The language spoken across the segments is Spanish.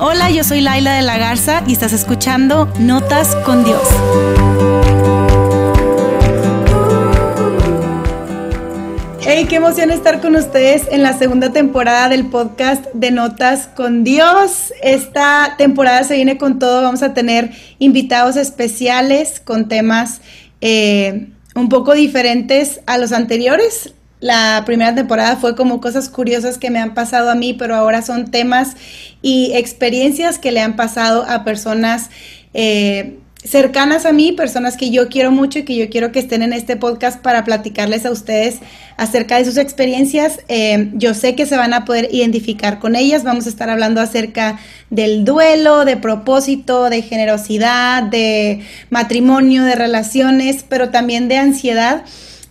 Hola, yo soy Laila de la Garza y estás escuchando Notas con Dios. Hey, qué emoción estar con ustedes en la segunda temporada del podcast de Notas con Dios. Esta temporada se viene con todo. Vamos a tener invitados especiales con temas eh, un poco diferentes a los anteriores. La primera temporada fue como cosas curiosas que me han pasado a mí, pero ahora son temas y experiencias que le han pasado a personas eh, cercanas a mí, personas que yo quiero mucho y que yo quiero que estén en este podcast para platicarles a ustedes acerca de sus experiencias. Eh, yo sé que se van a poder identificar con ellas. Vamos a estar hablando acerca del duelo, de propósito, de generosidad, de matrimonio, de relaciones, pero también de ansiedad.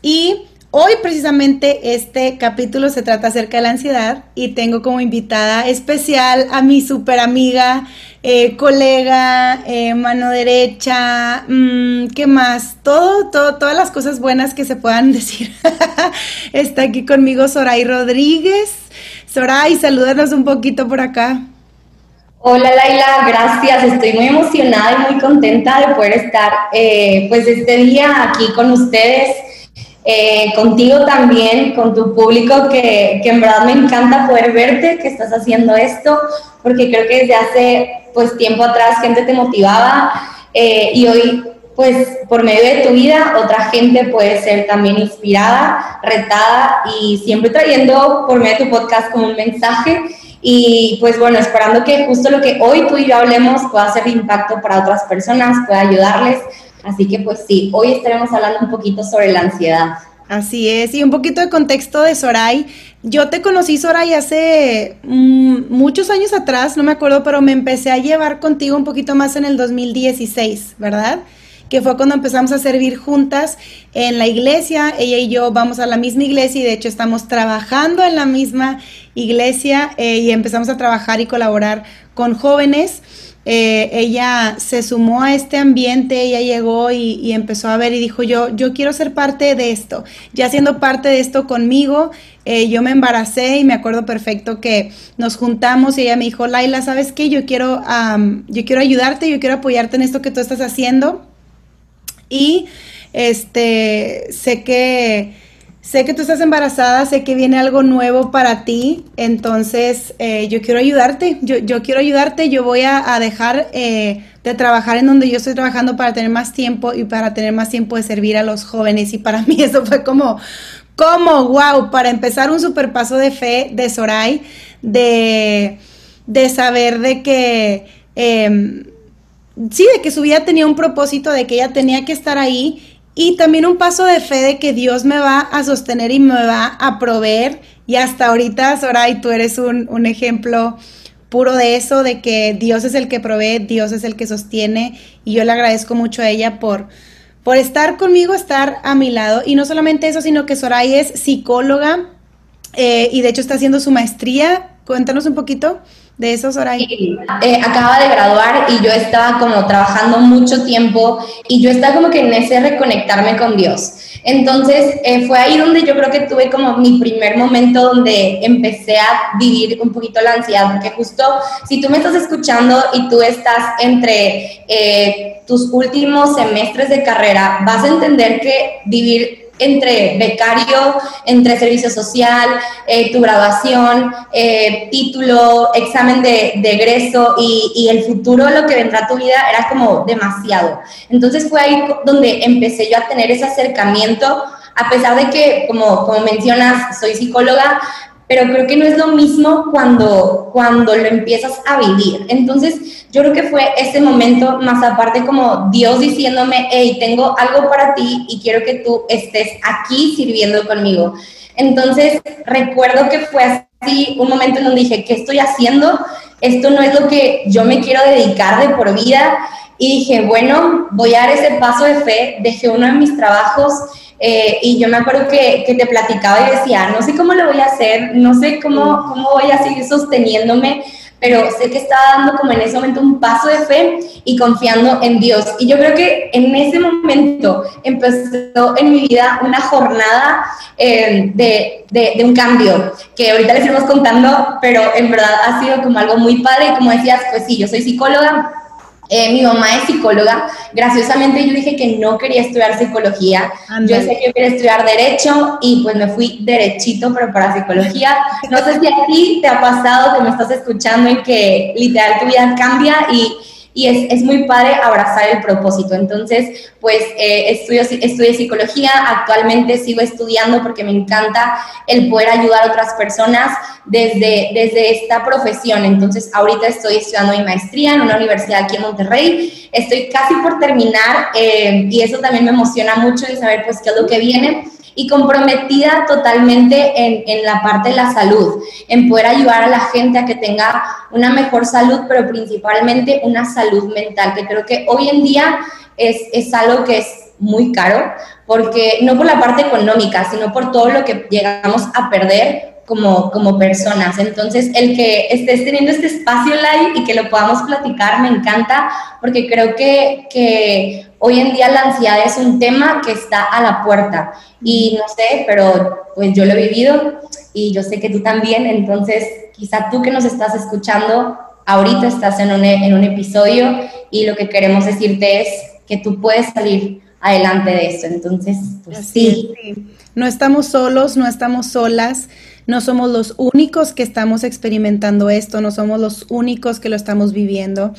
Y Hoy precisamente este capítulo se trata acerca de la ansiedad y tengo como invitada especial a mi super amiga, eh, colega, eh, mano derecha, mm, ¿qué más? Todo, todo, todas las cosas buenas que se puedan decir. Está aquí conmigo Soray Rodríguez. Soray, salúdanos un poquito por acá. Hola Laila, gracias. Estoy muy emocionada y muy contenta de poder estar eh, pues este día aquí con ustedes eh, contigo también, con tu público, que, que, en verdad me encanta poder verte, que estás haciendo esto, porque creo que desde hace pues tiempo atrás gente te motivaba eh, y hoy pues por medio de tu vida otra gente puede ser también inspirada, retada y siempre trayendo por medio de tu podcast como un mensaje. Y pues bueno, esperando que justo lo que hoy tú y yo hablemos pueda de impacto para otras personas, pueda ayudarles Así que pues sí, hoy estaremos hablando un poquito sobre la ansiedad. Así es, y un poquito de contexto de Soray. Yo te conocí, Soray, hace mm, muchos años atrás, no me acuerdo, pero me empecé a llevar contigo un poquito más en el 2016, ¿verdad? Que fue cuando empezamos a servir juntas en la iglesia. Ella y yo vamos a la misma iglesia y de hecho estamos trabajando en la misma iglesia eh, y empezamos a trabajar y colaborar con jóvenes. Eh, ella se sumó a este ambiente, ella llegó y, empezó a ver y dijo, yo, yo quiero ser parte de esto. Ya siendo parte de esto conmigo, eh, yo me embaracé y me acuerdo perfecto que nos juntamos y ella me dijo, Laila, ¿sabes qué? Yo quiero, yo quiero ayudarte, yo quiero apoyarte en esto que tú estás haciendo. Y este, sé que sé que tú estás embarazada, sé que viene algo nuevo para ti, entonces eh, yo quiero ayudarte, yo, yo, quiero ayudarte, yo voy a, dejar eh, de trabajar en donde yo estoy trabajando para tener más tiempo y para tener más tiempo de servir a los jóvenes y para mí eso fue como, como, wow, para empezar un super paso de fe de Soray, de, de saber de que... Em, sí, de que su vida tenía un propósito, de que ella tenía que estar ahí y también un paso de fe de que Dios me va a sostener y me va a proveer. Y hasta ahorita, Soray, tú eres un, un ejemplo puro de eso, de que Dios es el que provee, Dios es el que sostiene. Y yo le agradezco mucho a ella por, por estar conmigo, estar a mi lado. Y no solamente eso, sino que Soray es psicóloga eh, y de hecho está haciendo su maestría. Cuéntanos un poquito de esos horarios? Eh, acaba de graduar y yo estaba como trabajando mucho tiempo y yo estaba como que en ese reconectarme con Dios. Entonces eh, fue ahí donde yo creo que tuve como mi primer momento donde empecé a vivir un poquito la ansiedad, porque justo si tú me estás escuchando y tú estás entre eh, tus últimos semestres de carrera, vas a entender que vivir entre becario, entre servicio social, eh, tu graduación, eh, título, examen de, egreso y, el futuro, lo que vendrá a tu vida, era como demasiado. Entonces fue ahí donde empecé yo a tener ese acercamiento, a pesar de que, como, como mencionas, soy psicóloga, pero creo que no es lo mismo cuando, cuando lo empiezas a vivir. Entonces, yo creo que fue ese momento, más aparte como Dios diciéndome, hey, tengo algo para ti y quiero que tú estés aquí sirviendo conmigo. Entonces, recuerdo que fue así un momento en donde dije, ¿qué estoy haciendo? Esto no es lo que yo me quiero dedicar de por vida. Y dije, bueno, voy a dar ese paso de fe, dejé uno de mis trabajos eh, y yo me acuerdo que, que, te platicaba y decía, no sé cómo lo voy a hacer, no sé cómo, cómo voy a seguir sosteniéndome, pero sé que estaba dando como en ese momento un paso de fe y confiando en Dios. Y yo creo que en ese momento empezó en mi vida una jornada eh, de, de, de, un cambio, que ahorita les iremos contando, pero en verdad ha sido como algo muy padre. Y como decías, pues sí, yo soy psicóloga, eh, mi mamá es psicóloga. Graciosamente yo dije que no quería estudiar psicología. Yo sé que yo quería estudiar derecho y pues me fui derechito, pero para psicología. No sé si a ti te ha pasado que me estás escuchando y que literal tu vida cambia y y es, es, muy padre abrazar el propósito. Entonces, pues eh, estudio, estudio psicología, actualmente sigo estudiando porque me encanta el poder ayudar a otras personas desde, desde esta profesión. Entonces, ahorita estoy estudiando mi maestría en una universidad aquí en Monterrey, estoy casi por terminar eh, y eso también me emociona mucho de saber pues qué es lo que viene y comprometida totalmente en, en, la parte de la salud, en poder ayudar a la gente a que tenga una mejor salud, pero principalmente una salud mental, que creo que hoy en día es, es algo que es muy caro, porque no por la parte económica, sino por todo lo que llegamos a perder como, como personas. Entonces, el que estés teniendo este espacio live y que lo podamos platicar me encanta porque creo que, que hoy en día la ansiedad es un tema que está a la puerta. Y no sé, pero pues yo lo he vivido y yo sé que tú también. Entonces, quizá tú que nos estás escuchando, ahorita estás en un, en un episodio y lo que queremos decirte es que tú puedes salir adelante de eso. Entonces, pues sí. sí. No estamos solos, no estamos solas. No somos los únicos que estamos experimentando esto, no somos los únicos que lo estamos viviendo.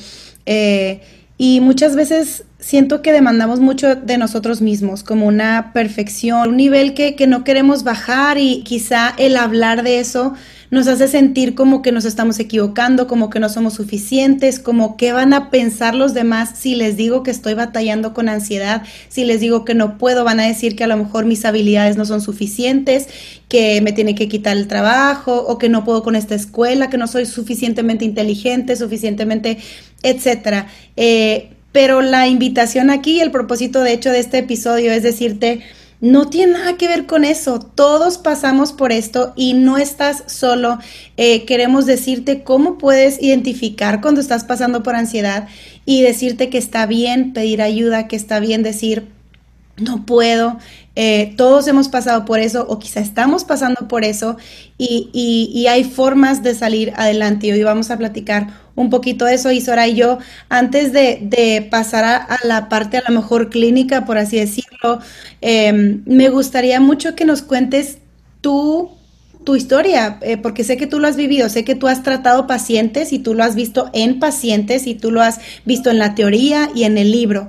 Eh, y muchas veces siento que demandamos mucho de nosotros mismos, como una perfección, un nivel que, que no queremos bajar y quizá el hablar de eso nos hace sentir como que nos estamos equivocando, como que no somos suficientes, como qué van a pensar los demás si les digo que estoy batallando con ansiedad, si les digo que no puedo, van a decir que a lo mejor mis habilidades no son suficientes, que me tiene que quitar el trabajo o que no puedo con esta escuela, que no soy suficientemente inteligente, suficientemente, etcétera. Eh, pero la invitación aquí, el propósito de hecho de este episodio es decirte, no tiene nada que ver con eso. Todos pasamos por esto y no estás solo. Eh, queremos decirte cómo puedes identificar cuando estás pasando por ansiedad y decirte que está bien pedir ayuda, que está bien decir, no puedo. Eh, todos hemos pasado por eso o quizá estamos pasando por eso y, y, hay formas de salir adelante. Hoy vamos a platicar un poquito de eso. Y Sora y yo, antes de, pasar a, la parte a lo mejor clínica, por así decirlo, em, me gustaría mucho que nos cuentes tú tu historia, eh, porque sé que tú lo has vivido, sé que tú has tratado pacientes y tú lo has visto en pacientes y tú lo has visto en la teoría y en el libro.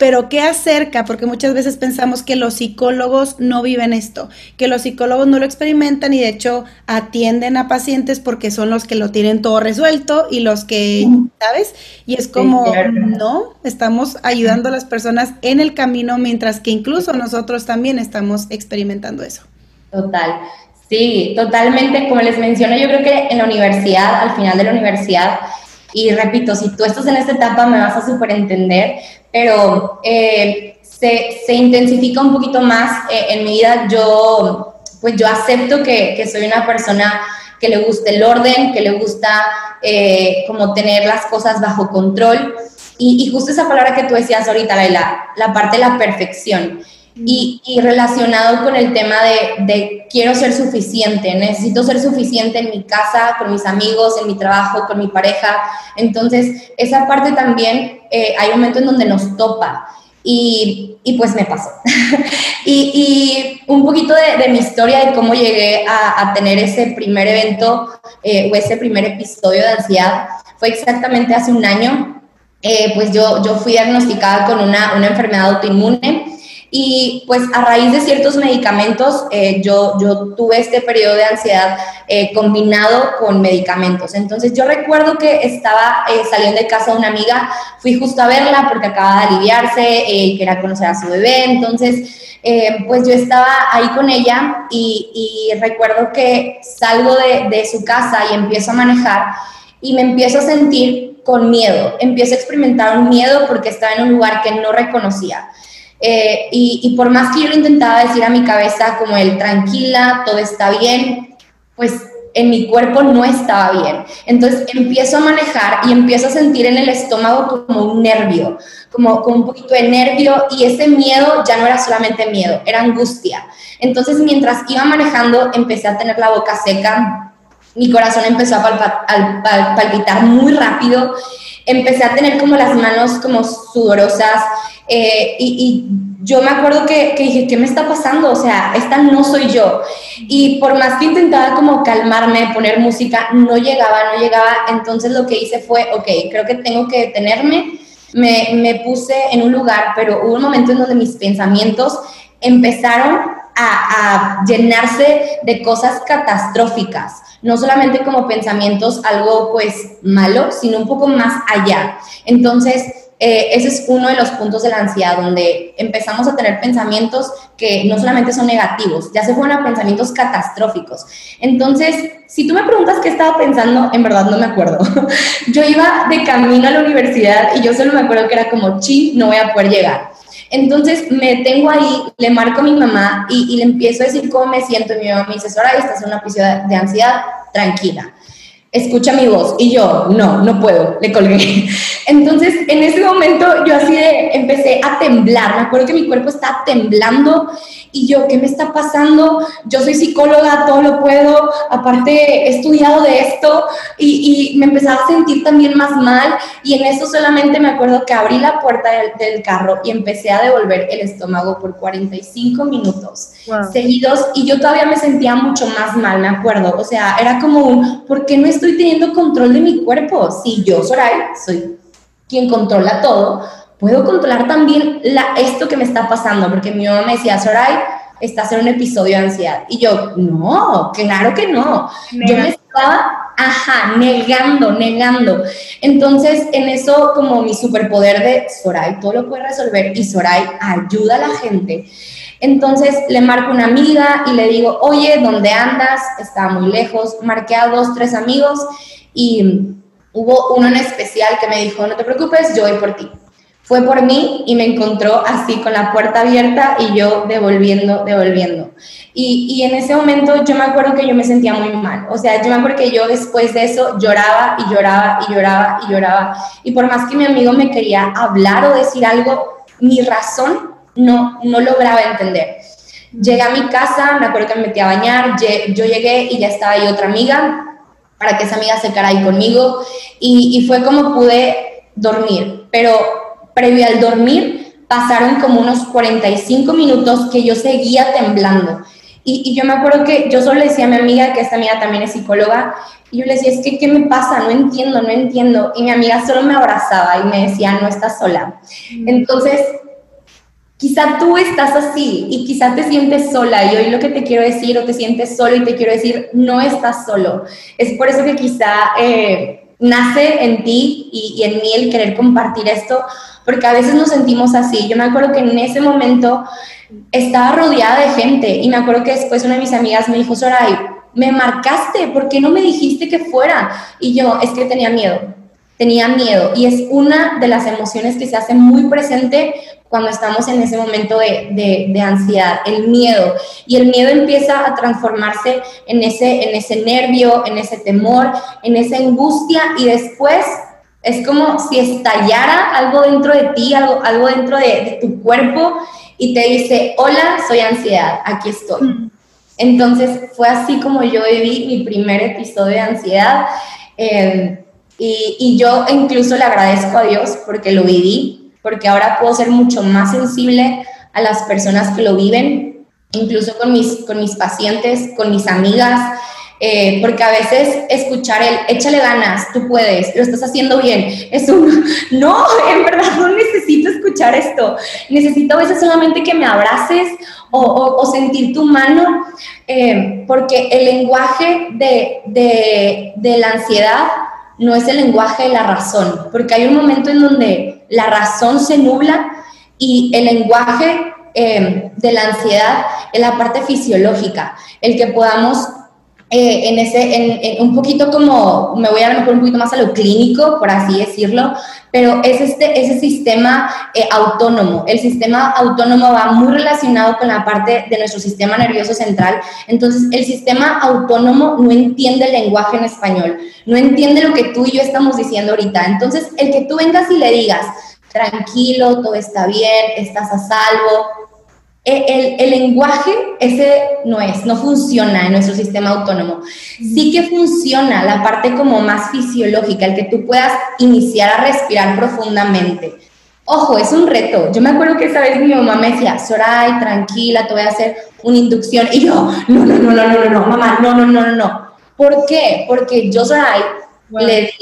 Pero ¿qué acerca? Porque muchas veces pensamos que los psicólogos no viven esto, que los psicólogos no lo experimentan y de hecho atienden a pacientes porque son los que lo tienen todo resuelto y los que, ¿sabes? Y es como, no, estamos ayudando a las personas en el camino mientras que incluso nosotros también estamos experimentando eso. Total. Sí, totalmente. Como les menciono, yo creo que en la universidad, al final de la universidad, y repito, si tú estás en esta etapa me vas a súper entender, pero eh, se, se, intensifica un poquito más eh, en mi vida. Yo, pues yo acepto que, que, soy una persona que le gusta el orden, que le gusta eh, como tener las cosas bajo control. Y, y, justo esa palabra que tú decías ahorita, la, la parte de la perfección. Y, y, relacionado con el tema de, de, quiero ser suficiente, necesito ser suficiente en mi casa, con mis amigos, en mi trabajo, con mi pareja. Entonces, esa parte también eh, hay un momento en donde nos topa. Y, y pues me pasó. y, y, un poquito de, de, mi historia de cómo llegué a, a tener ese primer evento eh, o ese primer episodio de ansiedad fue exactamente hace un año. Eh, pues yo, yo fui diagnosticada con una, una enfermedad autoinmune y pues a raíz de ciertos medicamentos, eh, yo, yo tuve este periodo de ansiedad eh, combinado con medicamentos. Entonces yo recuerdo que estaba eh, saliendo de casa de una amiga, fui justo a verla porque acaba de aliviarse, y quería conocer a su bebé, entonces pues yo estaba ahí con ella y, recuerdo que salgo de su casa y empiezo a manejar y me empiezo a sentir con miedo, empiezo a experimentar un miedo porque estaba en un lugar que no reconocía. Eh, y, por más que yo lo intentaba decir a mi cabeza como el tranquila, todo está bien, pues en mi cuerpo no estaba bien. Entonces empiezo a manejar y empiezo a sentir en el estómago como un nervio, como, como un poquito de nervio y ese miedo ya no era solamente miedo, era angustia. Entonces mientras iba manejando empecé a tener la boca seca, mi corazón empezó a, palpitar muy rápido, empecé a tener como las manos como sudorosas eh, y, yo me acuerdo que, dije, ¿qué me está pasando? O sea, esta no soy yo. Y por más que intentaba como calmarme, poner música, no llegaba, no llegaba. Entonces lo que hice fue, ok, creo que tengo que detenerme. Me, me puse en un lugar, pero hubo un momento en donde mis pensamientos empezaron a, a llenarse de cosas catastróficas no solamente como pensamientos algo pues malo, sino un poco más allá. Entonces, eh, ese es uno de los puntos de la ansiedad, donde empezamos a tener pensamientos que no solamente son negativos, ya se fueron a pensamientos catastróficos. Entonces, si tú me preguntas qué estaba pensando, en verdad no me acuerdo. yo iba de camino a la universidad y yo solo me acuerdo que era como, chi, no voy a poder llegar. Entonces me tengo ahí, le marco a mi mamá y, le empiezo a decir cómo me siento. Y mi mamá me dice, Sora, estás en una episodio de ansiedad, tranquila escucha mi voz. Y yo, no, no puedo, le colgué. Entonces, en ese momento yo así de, empecé a temblar, me acuerdo que mi cuerpo estaba temblando y yo, ¿qué me está pasando? Yo soy psicóloga, todo lo puedo, aparte he estudiado de esto y, y me empezaba a sentir también más mal y en eso solamente me acuerdo que abrí la puerta del, carro y empecé a devolver el estómago por 45 minutos seguidos y yo todavía me sentía mucho más mal, me acuerdo, o sea, era como un, ¿por qué no estoy teniendo control de mi cuerpo? Si yo, Soray, soy quien controla todo, puedo controlar también la, esto que me está pasando, porque mi mamá me decía, Soray, estás en un episodio de ansiedad. Y yo, no, claro que no. Yo me estaba, ajá, negando, negando. Entonces, en eso, como mi superpoder de Soray, todo lo puede resolver y Soray ayuda a la gente. Entonces le marco una amiga y le digo, oye, ¿dónde andas? Estaba muy lejos. Marqué a dos, tres amigos y hubo uno en especial que me dijo, no te preocupes, yo voy por ti. Fue por mí y me encontró así con la puerta abierta y yo devolviendo, devolviendo. Y, en ese momento yo me acuerdo que yo me sentía muy mal. O sea, yo me acuerdo que yo después de eso lloraba y lloraba y lloraba y lloraba. Y por más que mi amigo me quería hablar o decir algo, mi razón no, no lograba entender. Llegué a mi casa, me acuerdo que me metí a bañar, yo llegué y ya estaba ahí otra amiga para que esa amiga se quedara ahí conmigo y, y fue como pude dormir, pero previo al dormir pasaron como unos 45 minutos que yo seguía temblando. Y, y, yo me acuerdo que yo solo le decía a mi amiga, que esta amiga también es psicóloga, y yo le decía, es que, ¿qué me pasa? No entiendo, no entiendo. Y mi amiga solo me abrazaba y me decía, no estás sola. Mm. Entonces, Quizá tú estás así y quizá te sientes sola y hoy lo que te quiero decir o te sientes solo y te quiero decir, no estás solo. Es por eso que quizá eh, nace en ti y, en mí el querer compartir esto, porque a veces nos sentimos así. Yo me acuerdo que en ese momento estaba rodeada de gente y me acuerdo que después una de mis amigas me dijo, Soray, me marcaste, ¿por qué no me dijiste que fuera? Y yo, es que tenía miedo, tenía miedo y es una de las emociones que se hace muy presente cuando estamos en ese momento de, de, ansiedad, el miedo. Y el miedo empieza a transformarse en ese, en ese nervio, en ese temor, en esa angustia y después es como si estallara algo dentro de ti, algo, algo dentro de, tu cuerpo y te dice, hola, soy ansiedad, aquí estoy. Mm. Entonces fue así como yo viví mi primer episodio de ansiedad. Eh, y, y yo incluso le agradezco a Dios porque lo viví, porque ahora puedo ser mucho más sensible a las personas que lo viven, incluso con mis, con mis pacientes, con mis amigas, eh, porque a veces escuchar el échale ganas, tú puedes, lo estás haciendo bien, es un no, en verdad no necesito escuchar esto, necesito a veces solamente que me abraces o, o, sentir tu mano, eh, porque el lenguaje de, de, de la ansiedad no es el lenguaje de la razón, porque hay un momento en donde la razón se nubla y el lenguaje eh, de la ansiedad es la parte fisiológica, el que podamos eh, en ese, en, un poquito como, me voy a lo mejor un poquito más a lo clínico, por así decirlo, pero es este, ese sistema eh, autónomo. El sistema autónomo va muy relacionado con la parte de nuestro sistema nervioso central. Entonces, el sistema autónomo no entiende el lenguaje en español, no entiende lo que tú y yo estamos diciendo ahorita. Entonces, el que tú vengas y le digas, tranquilo, todo está bien, estás a salvo, el, el, lenguaje ese no es, no funciona en nuestro sistema autónomo. Sí que funciona la parte como más fisiológica, el que tú puedas iniciar a respirar profundamente. Ojo, es un reto. Yo me acuerdo que esa vez mi mamá me decía, Soray, tranquila, te voy a hacer una inducción. Y yo, no, no, no, no, no, no, no, mamá, no, no, no, no, no. ¿Por qué? Porque yo, Soray, le, di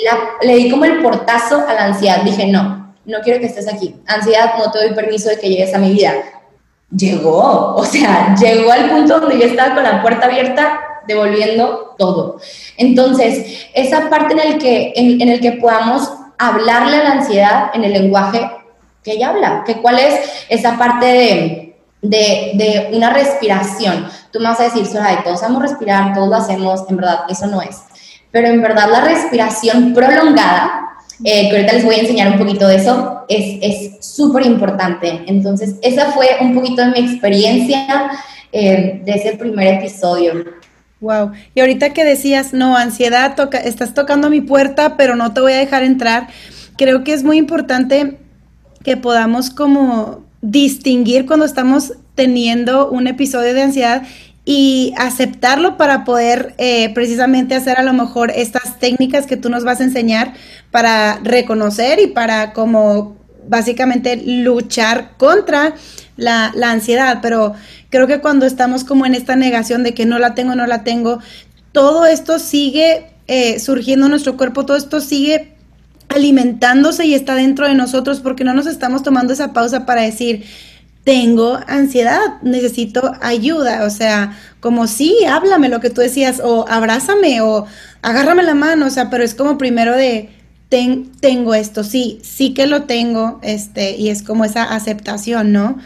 le di como el portazo a la ansiedad. Dije, no, no quiero que estés aquí. Ansiedad, no te doy permiso de que llegues a mi vida llegó, o sea, llegó al punto donde yo estaba con la puerta abierta devolviendo todo. Entonces, esa parte en el que, en, el que podamos hablarle a la ansiedad en el lenguaje que ella habla, que cuál es esa parte de, de, de una respiración. Tú me vas a decir, Soraya, todos sabemos respirar, todos lo hacemos, en verdad, eso no es. Pero en verdad la respiración prolongada eh, que ahorita les voy a enseñar un poquito de eso, es súper importante. Entonces, esa fue un poquito de mi experiencia eh, de ese primer episodio. Wow. Y ahorita que decías, no, ansiedad, estás tocando mi puerta, pero no te voy a dejar entrar. Creo que es muy importante que podamos como distinguir cuando estamos teniendo un episodio de ansiedad y aceptarlo para poder eh, precisamente hacer a lo mejor estas técnicas que tú nos vas a enseñar para reconocer y para como básicamente luchar contra la, ansiedad. Pero creo que cuando estamos como en esta negación de que no la tengo, no la tengo, todo esto sigue eh, surgiendo en nuestro cuerpo, todo esto sigue alimentándose y está dentro de nosotros porque no nos estamos tomando esa pausa para decir, tengo ansiedad, necesito ayuda, o sea, como sí, háblame lo que tú decías, o abrázame, o agárrame la mano, o sea, pero es como primero de, tengo esto, sí, sí que lo tengo, este, y es como esa aceptación, ¿no?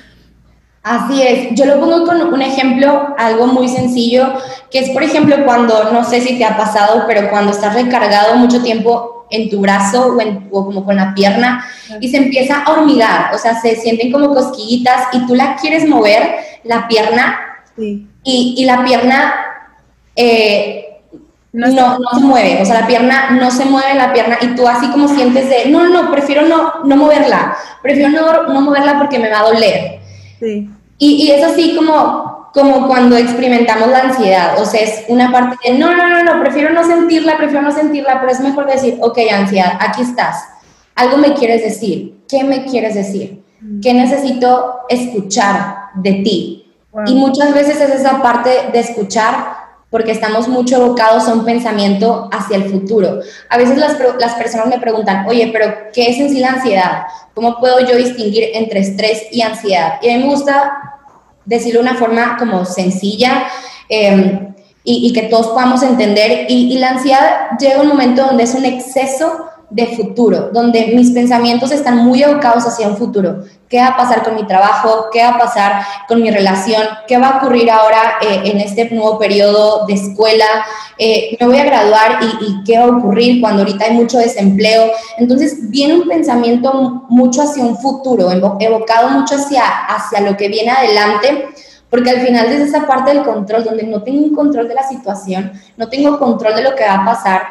Así es, yo lo pongo con un ejemplo, algo muy sencillo, que es, por ejemplo, cuando, no sé si te ha pasado, pero cuando estás recargado mucho tiempo en tu brazo o, en, o como con la pierna y se empieza a hormigar, o sea, se sienten como cosquillitas y tú la quieres mover, la pierna, y, y, la pierna eh, no, no, se mueve, o sea, la pierna no se mueve la pierna y tú así como sientes de, no, no, prefiero no, no moverla, prefiero no, no moverla porque me va a doler. Sí. Y, y es así como, como cuando experimentamos la ansiedad, o sea, es una parte de, no, no, no, no, prefiero no sentirla, prefiero no sentirla, pero es mejor decir, ok, ansiedad, aquí estás, algo me quieres decir, ¿qué me quieres decir? ¿Qué necesito escuchar de ti? Y muchas veces es esa parte de escuchar porque estamos mucho evocados a un pensamiento hacia el futuro. A veces las, las personas me preguntan, oye, pero ¿qué es en sí la ansiedad? ¿Cómo puedo yo distinguir entre estrés y ansiedad? Y a mí me gusta decirlo de una forma como sencilla em, y, que todos podamos entender. Y, y, la ansiedad llega un momento donde es un exceso de futuro, donde mis pensamientos están muy abocados hacia un futuro. ¿Qué va a pasar con mi trabajo? ¿Qué va a pasar con mi relación? ¿Qué va a ocurrir ahora eh, en este nuevo periodo de escuela? Eh, ¿Me voy a graduar y, y, qué va a ocurrir cuando ahorita hay mucho desempleo? Entonces viene un pensamiento mucho hacia un futuro, evocado mucho hacia, hacia lo que viene adelante porque al final es esa parte del control, donde no tengo control de la situación, no tengo control de lo que va a pasar,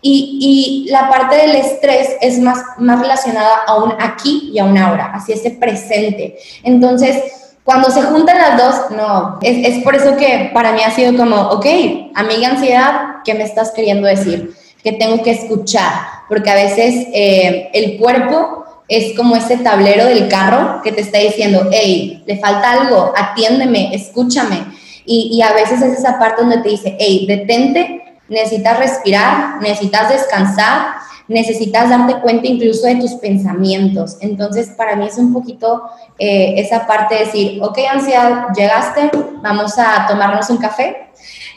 y, y, la parte del estrés es más, más relacionada a un aquí y a un ahora, así ese presente. Entonces, cuando se juntan las dos, no, es, es por eso que para mí ha sido como, ok, amiga ansiedad, ¿qué me estás queriendo decir? Que tengo que escuchar, porque a veces eh, el cuerpo es como ese tablero del carro que te está diciendo, hey, le falta algo, atiéndeme, escúchame. Y, y, a veces es esa parte donde te dice, hey, detente, necesitas respirar, necesitas descansar, necesitas darte cuenta incluso de tus pensamientos. Entonces, para mí es un poquito eh, esa parte de decir, ok, ansiedad, llegaste, vamos a tomarnos un café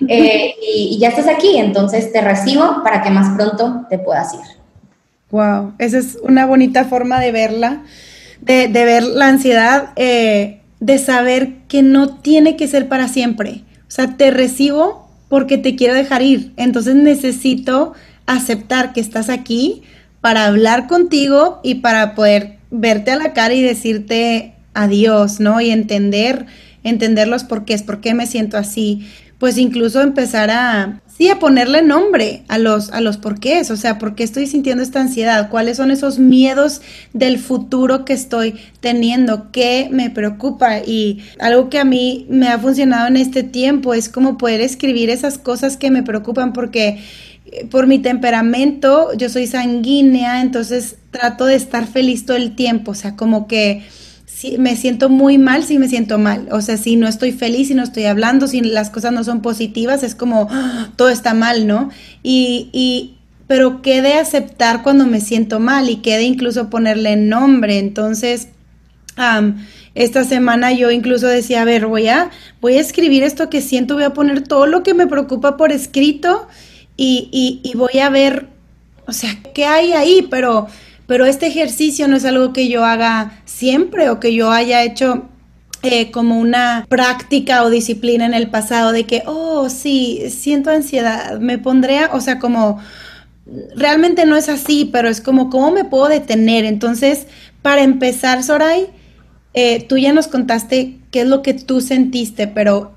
eh, y, y ya estás aquí, entonces te recibo para que más pronto te puedas ir. Wow, esa es una bonita forma de verla, de, ver la ansiedad, eh, de saber que no tiene que ser para siempre. O sea, te recibo porque te quiero dejar ir. Entonces necesito aceptar que estás aquí para hablar contigo y para poder verte a la cara y decirte adiós, ¿no? Y entender, entender los porqués, por qué me siento así. Pues incluso empezar a, sí, a ponerle nombre a los, a los porqués, o sea, ¿por qué estoy sintiendo esta ansiedad? ¿Cuáles son esos miedos del futuro que estoy teniendo? ¿Qué me preocupa? Y algo que a mí me ha funcionado en este tiempo es como poder escribir esas cosas que me preocupan porque por mi temperamento, yo soy sanguínea, entonces trato de estar feliz todo el tiempo, o sea, como que si me siento muy mal, si me siento mal, o sea, si no estoy feliz, si no estoy hablando, si las cosas no son positivas, es como ¡ah! todo está mal, ¿no? Y, y pero qué de aceptar cuando me siento mal y qué de incluso ponerle nombre, entonces... esta semana yo incluso decía, a ver, voy a, voy a escribir esto que siento, voy a poner todo lo que me preocupa por escrito y, y, voy a ver, o sea, qué hay ahí, pero, pero este ejercicio no es algo que yo haga siempre o que yo haya hecho eh, como una práctica o disciplina en el pasado de que, oh, sí, siento ansiedad, me pondré, o sea, como, realmente no es así, pero es como, ¿cómo me puedo detener? Entonces, para empezar, Soray, eh, tú ya nos contaste qué es lo que tú sentiste, pero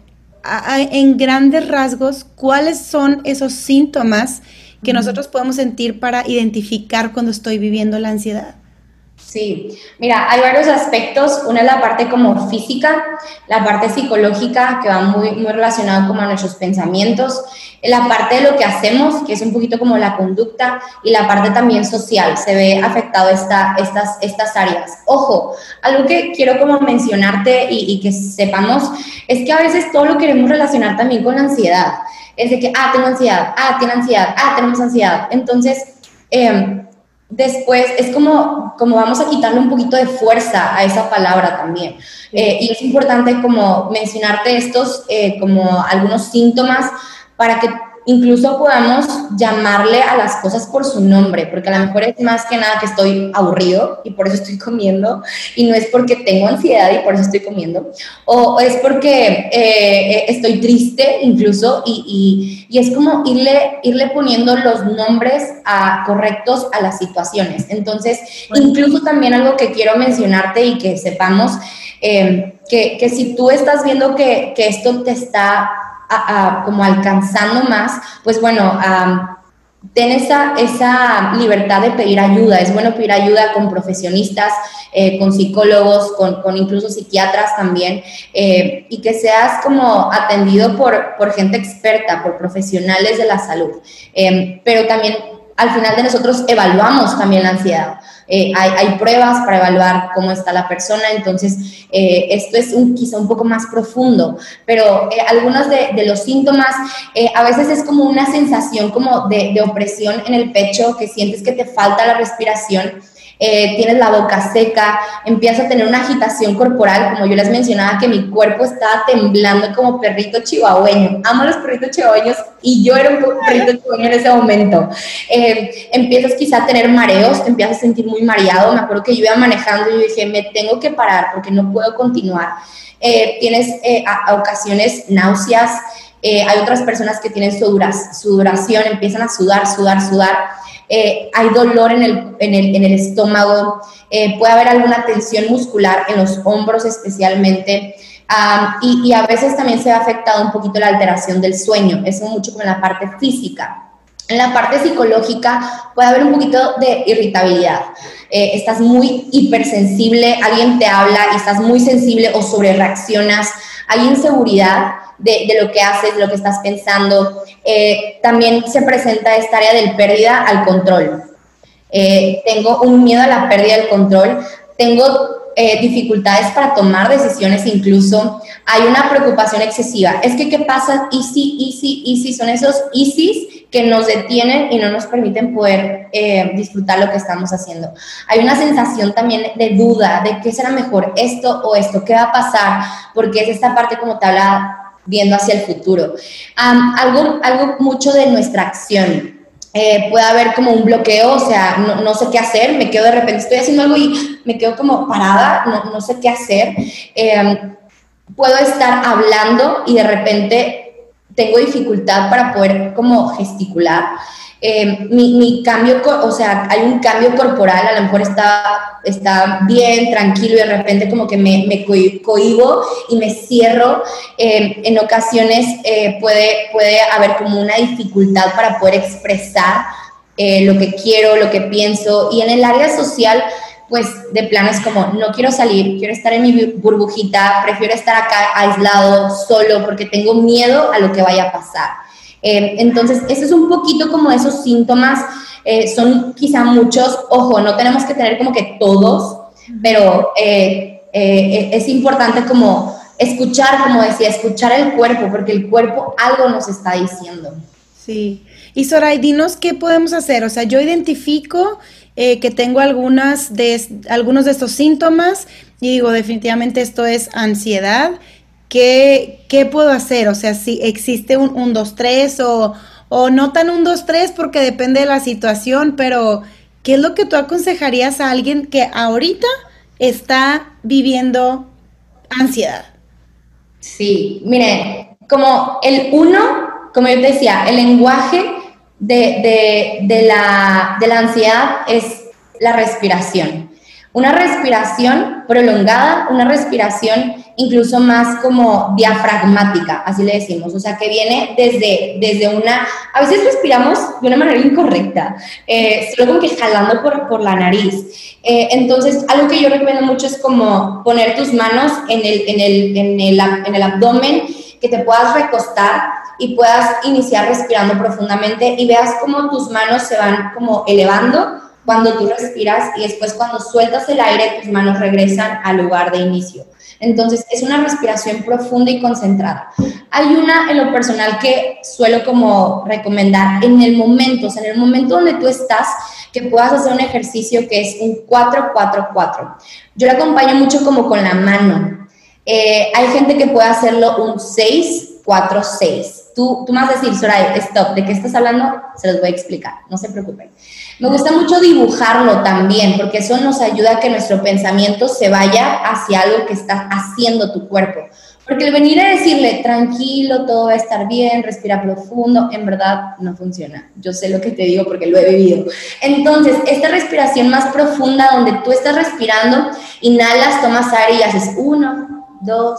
en grandes rasgos, ¿cuáles son esos síntomas que nosotros podemos sentir para identificar cuando estoy viviendo la ansiedad? Sí, mira, hay varios aspectos. Una es la parte como física, la parte psicológica que va muy, muy relacionado con nuestros pensamientos, la parte de lo que hacemos, que es un poquito como la conducta, y la parte también social, se ve afectado esta, estas, estas áreas. Ojo, algo que quiero como mencionarte y, y que sepamos es que a veces todo lo queremos relacionar también con la ansiedad. Es de que, ah, tengo ansiedad, ah, tiene ansiedad, ah, tenemos ansiedad. Entonces, eh, después es como, como vamos a quitarle un poquito de fuerza a esa palabra también. Eh, y es importante como mencionarte estos eh, como algunos síntomas para que incluso podamos llamarle a las cosas por su nombre, porque a lo mejor es más que nada que estoy aburrido y por eso estoy comiendo, y no es porque tengo ansiedad y por eso estoy comiendo, o, es porque eh, estoy triste incluso, y, y, es como irle, irle poniendo los nombres a, correctos a las situaciones. Entonces, incluso también algo que quiero mencionarte y que sepamos, eh, que, que si tú estás viendo que, que esto te está como alcanzando más, pues bueno, ten esa, esa libertad de pedir ayuda. Es bueno pedir ayuda con profesionistas, eh, con psicólogos, con, con, incluso psiquiatras también, eh, y que seas como atendido por, por gente experta, por profesionales de la salud. Eh, pero también al final de nosotros evaluamos también la ansiedad. Eh, hay, pruebas para evaluar cómo está la persona, entonces eh, esto es un, quizá un poco más profundo, pero eh, algunos de, los síntomas a veces es como una sensación como de opresión en el pecho, que sientes que te falta la respiración eh, tienes la boca seca, empiezas a tener una agitación corporal, como yo les mencionaba, que mi cuerpo estaba temblando como perrito chihuahueño. Amo los perritos chihuahueños y yo era un perrito chihuahueño en ese momento. Eh, empiezas quizá a tener mareos, te empiezas a sentir muy mareado. Me acuerdo que yo iba manejando y yo dije, me tengo que parar porque no puedo continuar. Eh, tienes a, ocasiones náuseas, hay otras personas que tienen sudoración, empiezan a sudar, sudar, sudar. Eh, hay dolor en el, en el, en el estómago, eh, puede haber alguna tensión muscular en los hombros especialmente. y, y, a veces también se ha afectado un poquito la alteración del sueño, eso mucho con la parte física. En la parte psicológica puede haber un poquito de irritabilidad. Eh, estás muy hipersensible, alguien te habla y estás muy sensible o sobre reaccionas. Hay inseguridad de, lo que haces, de lo que estás pensando. Eh, también se presenta esta área del pérdida al control. Eh, tengo un miedo a la pérdida del control, tengo eh, dificultades para tomar decisiones incluso, hay una preocupación excesiva. Es que, ¿qué pasa? Easy, easy, easy, son esos easy que nos detienen y no nos permiten poder disfrutar lo que estamos haciendo. Hay una sensación también de duda, de qué será mejor, esto o esto, qué va a pasar, porque es esta parte como te habla viendo hacia el futuro. algo, algo mucho de nuestra acción. Eh, puede haber como un bloqueo, o sea, no, sé qué hacer, me quedo de repente, estoy haciendo algo y me quedo como parada, no, no sé qué hacer. Em, puedo estar hablando y de repente tengo dificultad para poder como gesticular. Eh, mi, cambio, o sea, hay un cambio corporal, a lo mejor está, está bien, tranquilo y de repente como que me, me cohibo y me cierro. Eh, en ocasiones eh, puede, puede haber como una dificultad para poder expresar lo que quiero, lo que pienso. Y en el área social, pues de planes como no quiero salir, quiero estar en mi burbujita, prefiero estar acá aislado, solo, porque tengo miedo a lo que vaya a pasar. Eh, entonces, ese es un poquito como esos síntomas, eh, son quizá muchos, ojo, no tenemos que tener como que todos, pero eh, es importante como escuchar, como decía, escuchar el cuerpo, porque el cuerpo algo nos está diciendo. Sí. Y Soray, dinos qué podemos hacer. O sea, yo identifico que tengo algunas de, algunos de estos síntomas y digo, definitivamente esto es ansiedad ¿qué, qué puedo hacer? O sea, si existe un 1, 2, 3 o, o no tan un 2, 3 porque depende de la situación, pero ¿qué es lo que tú aconsejarías a alguien que ahorita está viviendo ansiedad? Sí, mire, como el 1, como yo te decía, el lenguaje de, de, la, de la ansiedad es la respiración. Una respiración prolongada, una respiración incluso más como diafragmática, así le decimos, o sea, que viene desde, desde una, a veces respiramos de una manera incorrecta, eh, solo como que jalando por, por la nariz. Eh, entonces, algo que yo recomiendo mucho es como poner tus manos en el, en el, en el, en el abdomen, que te puedas recostar y puedas iniciar respirando profundamente y veas cómo tus manos se van como elevando cuando tú respiras y después cuando sueltas el aire, tus manos regresan al lugar de inicio. Entonces, es una respiración profunda y concentrada. Hay una en lo personal que suelo como recomendar en el momento, o sea, en el momento donde tú estás, que puedas hacer un ejercicio que es un 4-4-4. Yo lo acompaño mucho como con la mano. Eh, hay gente que puede hacerlo un 6-4-6. Tú, tú me vas a decir, Soraya, stop, ¿de qué estás hablando? Se los voy a explicar, no se preocupen. Me gusta mucho dibujarlo también, porque eso nos ayuda a que nuestro pensamiento se vaya hacia algo que está haciendo tu cuerpo. Porque el venir a decirle, tranquilo, todo va a estar bien, respira profundo, en verdad no funciona. Yo sé lo que te digo porque lo he vivido. Entonces, esta respiración más profunda, donde tú estás respirando, inhalas, tomas aire y haces uno, dos,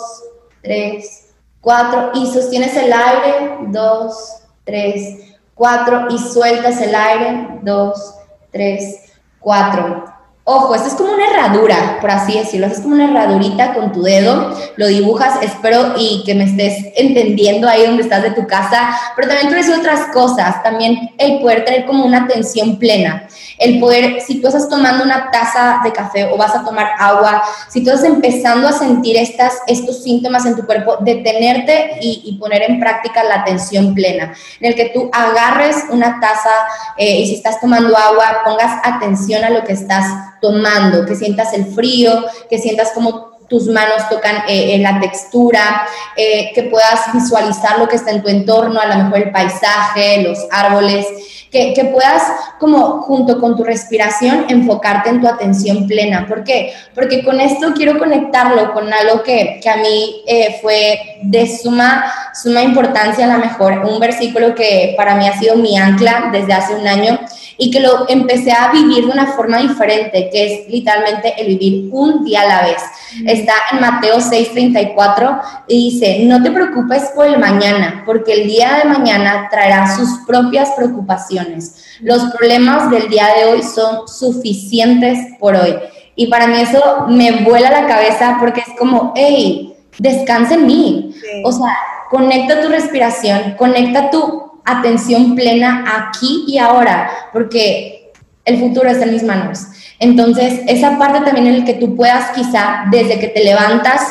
tres, cuatro, y sostienes el aire, dos, tres, cuatro, y sueltas el aire, dos, tres, cuatro. Ojo, esto es como una herradura, por así decirlo. es como una herradurita con tu dedo, lo dibujas, espero y que me estés entendiendo ahí donde estás de tu casa, pero también tú otras cosas, también el poder tener como una atención plena, el poder, si tú estás tomando una taza de café o vas a tomar agua, si tú estás empezando a sentir estas, estos síntomas en tu cuerpo, detenerte y, y poner en práctica la atención plena, en el que tú agarres una taza eh, y si estás tomando agua, pongas atención a lo que estás tomando, que sientas el frío, que sientas como tus manos tocan eh, en la textura, eh, que puedas visualizar lo que está en tu entorno, a lo mejor el paisaje, los árboles, que, que, puedas como junto con tu respiración enfocarte en tu atención plena. ¿Por qué? Porque con esto quiero conectarlo con algo que, que a mí eh, fue de suma, suma importancia, a lo mejor un versículo que para mí ha sido mi ancla desde hace un año y que lo empecé a vivir de una forma diferente, que es literalmente el vivir un día a la vez. Está en Mateo 6:34 y dice, no te preocupes por el mañana, porque el día de mañana traerá sus propias preocupaciones. Los problemas del día de hoy son suficientes por hoy. Y para mí eso me vuela la cabeza porque es como, hey, descansa en mí. O sea, conecta tu respiración, conecta tu atención plena aquí y ahora, porque el futuro está en mis manos. Entonces, esa parte también en la que tú puedas quizá desde que te levantas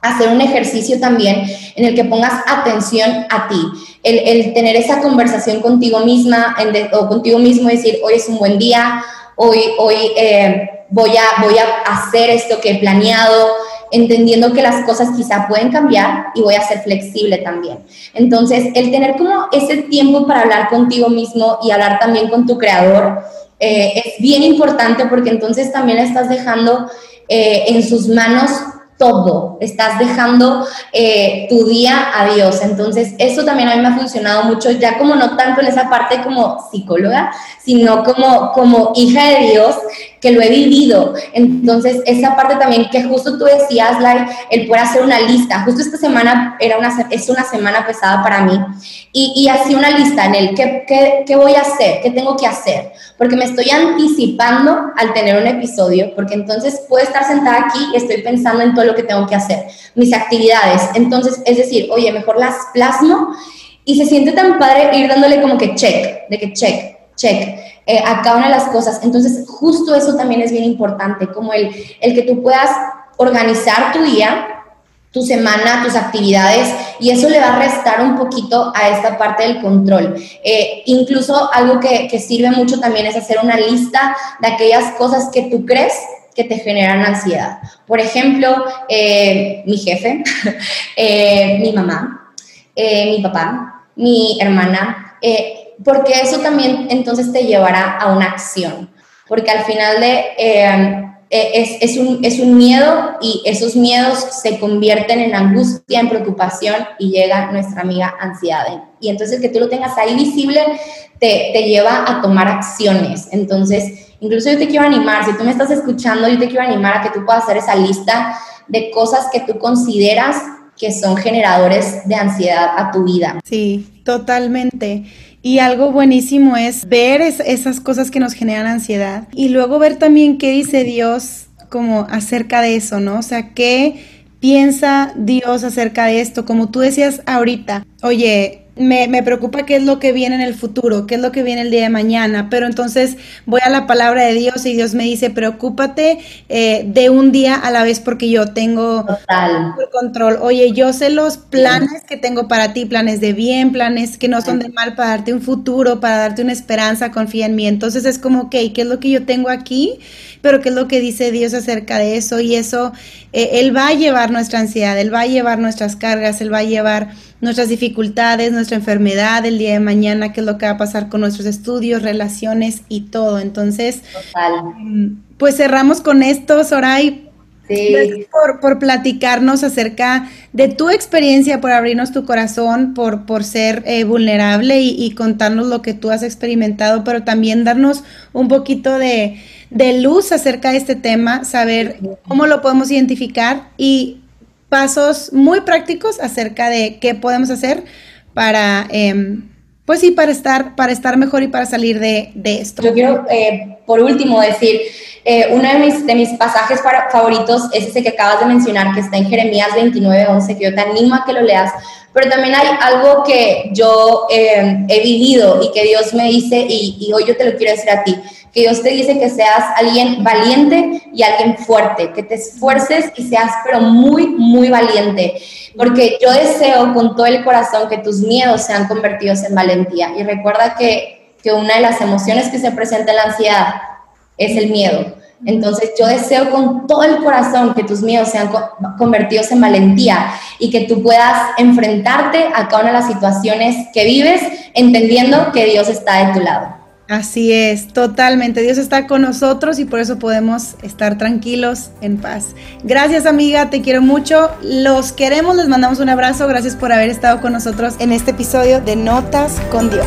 hacer un ejercicio también en el que pongas atención a ti, el, tener esa conversación contigo misma o contigo mismo, decir, hoy es un buen día, hoy, hoy eh, voy, a, voy a hacer esto que he planeado, entendiendo que las cosas quizá pueden cambiar y voy a ser flexible también. Entonces, el tener como ese tiempo para hablar contigo mismo y hablar también con tu creador eh, es bien importante porque entonces también estás dejando eh, en sus manos todo, estás dejando eh, tu día a Dios. Entonces, eso también a mí me ha funcionado mucho, ya como no tanto en esa parte como psicóloga, sino como, como hija de Dios, que lo he vivido. Entonces, esa parte también que justo tú decías, Lai, el poder hacer una lista. Justo esta semana era una, es una semana pesada para mí. Y, y así una lista en el ¿qué, qué, qué voy a hacer, qué tengo que hacer. Porque me estoy anticipando al tener un episodio, porque entonces puedo estar sentada aquí y estoy pensando en todo lo que tengo que hacer, mis actividades. Entonces, es decir, oye, mejor las plasmo y se siente tan padre ir dándole como que check, de que check, check. Eh, a cada una de las cosas. Entonces, justo eso también es bien importante, como el, el que tú puedas organizar tu día, tu semana, tus actividades, y eso le va a restar un poquito a esta parte del control. Eh, incluso algo que, que, sirve mucho también es hacer una lista de aquellas cosas que tú crees que te generan ansiedad. Por ejemplo, eh, mi jefe, eh, mi mamá, mi papá, mi hermana, porque eso también entonces te llevará a una acción, porque al final de... Es, es, un, es, un, miedo y esos miedos se convierten en angustia, en preocupación y llega nuestra amiga ansiedad. Y entonces que tú lo tengas ahí visible te, te lleva a tomar acciones. Entonces, Incluso yo te quiero animar, si tú me estás escuchando, yo te quiero animar a que tú puedas hacer esa lista de cosas que tú consideras que son generadores de ansiedad a tu vida. Sí, totalmente. Y algo buenísimo es ver esas cosas que nos generan ansiedad y luego ver también qué dice Dios como acerca de eso, ¿no? O sea, qué piensa Dios acerca de esto, como tú decías ahorita, oye, me, me, preocupa qué es lo que viene en el futuro, qué es lo que viene el día de mañana, pero entonces voy a la palabra de Dios y Dios me dice, preocúpate eh, de un día a la vez porque yo tengo el control. Oye, yo sé los planes que tengo para ti, planes de bien, planes que no son de mal, para darte un futuro, para darte una esperanza, confía en mí. Entonces es como, ok, ¿qué es lo que yo tengo aquí? Pero qué es lo que dice Dios acerca de eso y eso, eh, Él va a llevar nuestra ansiedad, Él va a llevar nuestras cargas, Él va a llevar nuestras dificultades, nuestra enfermedad el día de mañana, qué es lo que va a pasar con nuestros estudios, relaciones y todo. Entonces, em, pues cerramos con esto, Soray. Sí. Por, por, platicarnos acerca de tu experiencia, por abrirnos tu corazón, por, por ser eh, vulnerable y, y, contarnos lo que tú has experimentado, pero también darnos un poquito de, de luz acerca de este tema, saber cómo lo podemos identificar y pasos muy prácticos acerca de qué podemos hacer para, em, pues sí, para estar, para estar mejor y para salir de, de esto. Yo quiero, eh, por último, decir, eh, uno de mis, de mis pasajes favoritos es ese que acabas de mencionar, que está en Jeremías 29, 11, que yo te animo a que lo leas, pero también hay algo que yo em, he vivido y que Dios me dice, y, hoy yo te lo quiero decir a ti, que Dios te dice que seas alguien valiente y alguien fuerte, que te esfuerces y seas pero muy, muy valiente, porque yo deseo con todo el corazón que tus miedos sean convertidos en valentía. Y recuerda que, que una de las emociones que se presenta en la ansiedad es el miedo. Entonces yo deseo con todo el corazón que tus miedos sean convertidos en valentía y que tú puedas enfrentarte a cada una de las situaciones que vives entendiendo que Dios está de tu lado. Así es, totalmente. Dios está con nosotros y por eso podemos estar tranquilos, en paz. Gracias amiga, te quiero mucho. Los queremos, les mandamos un abrazo. Gracias por haber estado con nosotros en este episodio de Notas con Dios.